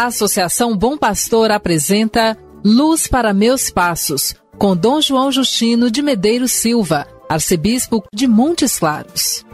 A Associação Bom Pastor apresenta Luz para Meus Passos, com Dom João Justino de Medeiros Silva, arcebispo de Montes Claros.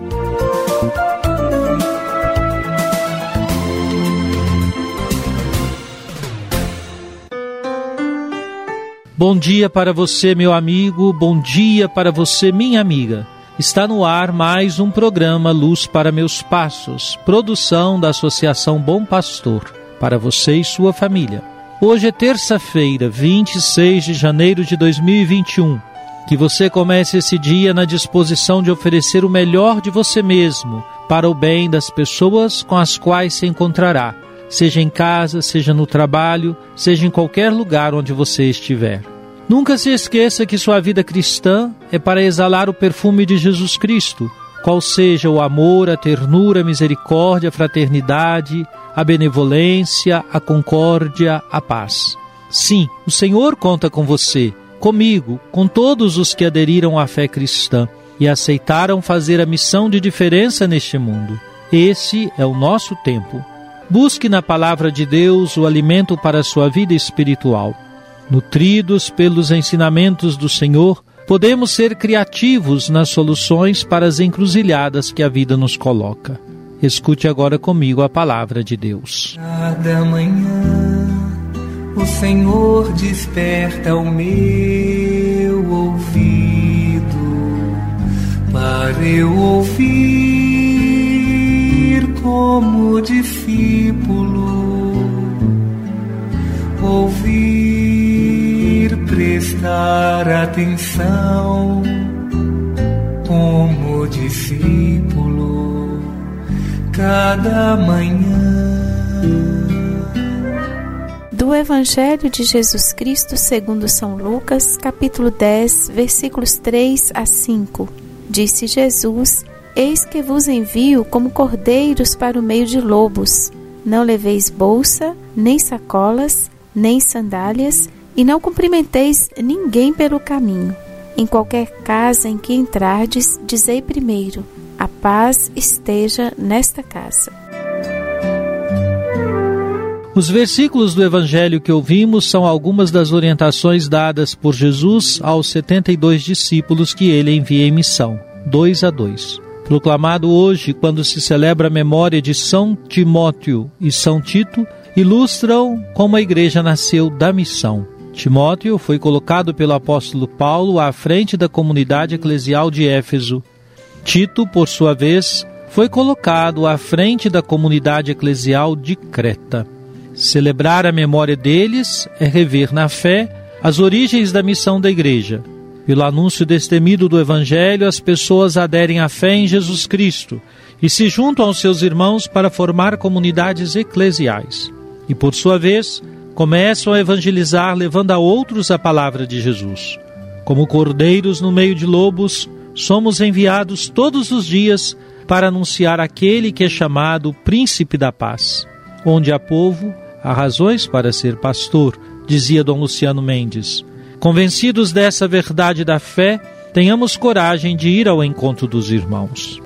Bom dia para você, meu amigo, bom dia para você, minha amiga. Está no ar mais um programa Luz para Meus Passos, produção da Associação Bom Pastor, para você e sua família. Hoje é terça-feira, 26 de janeiro de 2021. Que você comece esse dia na disposição de oferecer o melhor de você mesmo para o bem das pessoas com as quais se encontrará, seja em casa, seja no trabalho, seja em qualquer lugar onde você estiver. Nunca se esqueça que sua vida cristã é para exalar o perfume de Jesus Cristo, qual seja o amor, a ternura, a misericórdia, a fraternidade, a benevolência, a concórdia, a paz. Sim, o Senhor conta com você, comigo, com todos os que aderiram à fé cristã e aceitaram fazer a missão de diferença neste mundo. Esse é o nosso tempo. Busque na palavra de Deus o alimento para a sua vida espiritual. Nutridos pelos ensinamentos do Senhor, podemos ser criativos nas soluções para as encruzilhadas que a vida nos coloca. Escute agora comigo a palavra de Deus. Cada manhã o Senhor desperta o meu ouvido para eu ouvir como discípulo ouvir, prestar atenção como discípulo cada manhã. Do Evangelho de Jesus Cristo segundo São Lucas, capítulo 10, versículos 3 a 5. Disse Jesus: Eis que vos envio como cordeiros para o meio de lobos. Não leveis bolsa, nem sacolas, nem sandálias, e não cumprimenteis ninguém pelo caminho. Em qualquer casa em que entrardes, dizei primeiro: A paz esteja nesta casa. Os versículos do Evangelho que ouvimos são algumas das orientações dadas por Jesus aos 72 discípulos que ele envia em missão, dois a dois. Proclamado hoje, quando se celebra a memória de São Timóteo e São Tito, ilustram como a igreja nasceu da missão. Timóteo foi colocado pelo apóstolo Paulo à frente da comunidade eclesial de Éfeso. Tito, por sua vez, foi colocado à frente da comunidade eclesial de Creta. Celebrar a memória deles é rever na fé as origens da missão da igreja. Pelo anúncio destemido do Evangelho, as pessoas aderem à fé em Jesus Cristo e se juntam aos seus irmãos para formar comunidades eclesiais. E, por sua vez, começam a evangelizar, levando a outros a palavra de Jesus. Como cordeiros no meio de lobos, somos enviados todos os dias para anunciar aquele que é chamado Príncipe da Paz. Onde há povo, há razões para ser pastor, dizia Dom Luciano Mendes. Convencidos dessa verdade da fé, tenhamos coragem de ir ao encontro dos irmãos.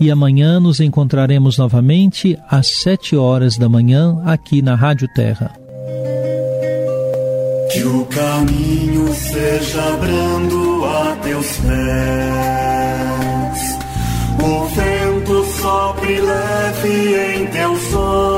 e amanhã nos encontraremos novamente às sete horas da manhã aqui na Rádio Terra. Que o caminho seja brando a teus pés, o vento sopre leve em teus ombros.